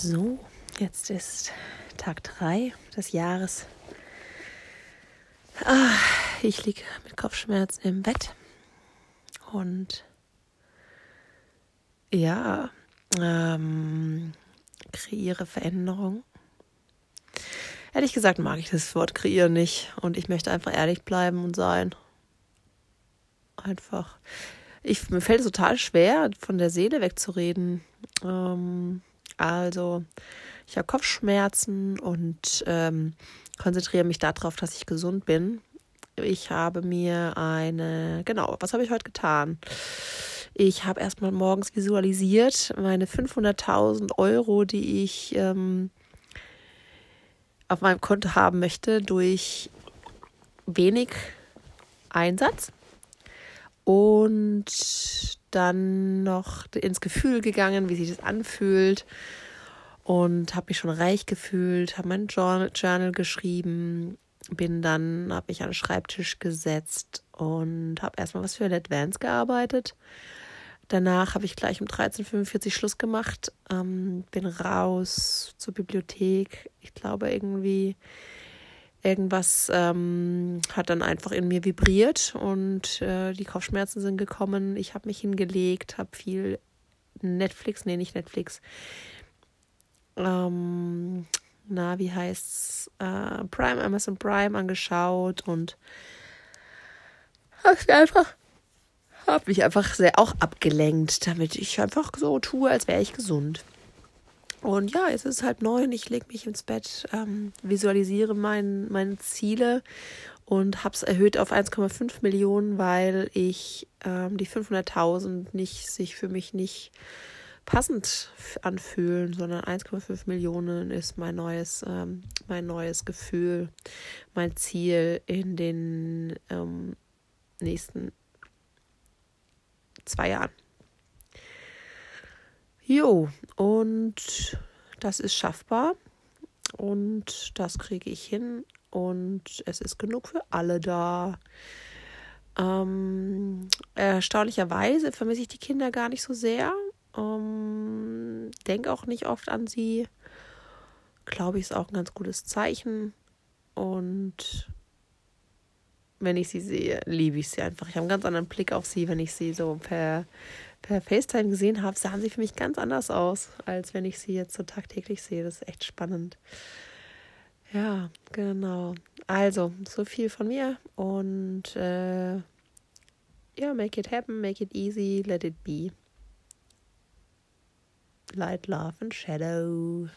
So, jetzt ist Tag 3 des Jahres. Ah, ich liege mit Kopfschmerzen im Bett und ja, ähm, kreiere Veränderung. Ehrlich gesagt mag ich das Wort kreieren nicht und ich möchte einfach ehrlich bleiben und sein. Einfach. Ich, mir fällt es total schwer, von der Seele wegzureden. Ähm, also, ich habe Kopfschmerzen und ähm, konzentriere mich darauf, dass ich gesund bin. Ich habe mir eine, genau, was habe ich heute getan? Ich habe erstmal morgens visualisiert meine 500.000 Euro, die ich ähm, auf meinem Konto haben möchte, durch wenig Einsatz und dann noch ins Gefühl gegangen, wie sich das anfühlt und habe mich schon reich gefühlt, habe mein Journal, geschrieben, bin dann, habe mich an den Schreibtisch gesetzt und habe erstmal was für Advance gearbeitet. Danach habe ich gleich um 13.45 Uhr Schluss gemacht, ähm, bin raus zur Bibliothek. Ich glaube irgendwie irgendwas ähm, hat dann einfach in mir vibriert und äh, die Kopfschmerzen sind gekommen. Ich habe mich hingelegt, habe viel Netflix, nee, nicht Netflix. Ähm, na, wie heißt's? Äh, Prime, Amazon Prime angeschaut und habe einfach habe mich einfach sehr auch abgelenkt, damit ich einfach so tue, als wäre ich gesund. Und ja, es ist halb neun, ich lege mich ins Bett, ähm, visualisiere mein, meine Ziele und habe es erhöht auf 1,5 Millionen, weil ich ähm, die 500.000 nicht sich für mich nicht passend anfühlen, sondern 1,5 Millionen ist mein neues, ähm, mein neues Gefühl, mein Ziel in den ähm, nächsten zwei Jahren. Jo, und das ist schaffbar und das kriege ich hin und es ist genug für alle da. Ähm, erstaunlicherweise vermisse ich die Kinder gar nicht so sehr. Ähm, Denke auch nicht oft an sie. Glaube ich, ist auch ein ganz gutes Zeichen. Und wenn ich sie sehe, liebe ich sie einfach. Ich habe einen ganz anderen Blick auf sie, wenn ich sie so per per FaceTime gesehen habe, sahen sie für mich ganz anders aus, als wenn ich sie jetzt so tagtäglich sehe. Das ist echt spannend. Ja, genau. Also, so viel von mir und äh, ja, make it happen, make it easy, let it be. Light, Love and Shadow.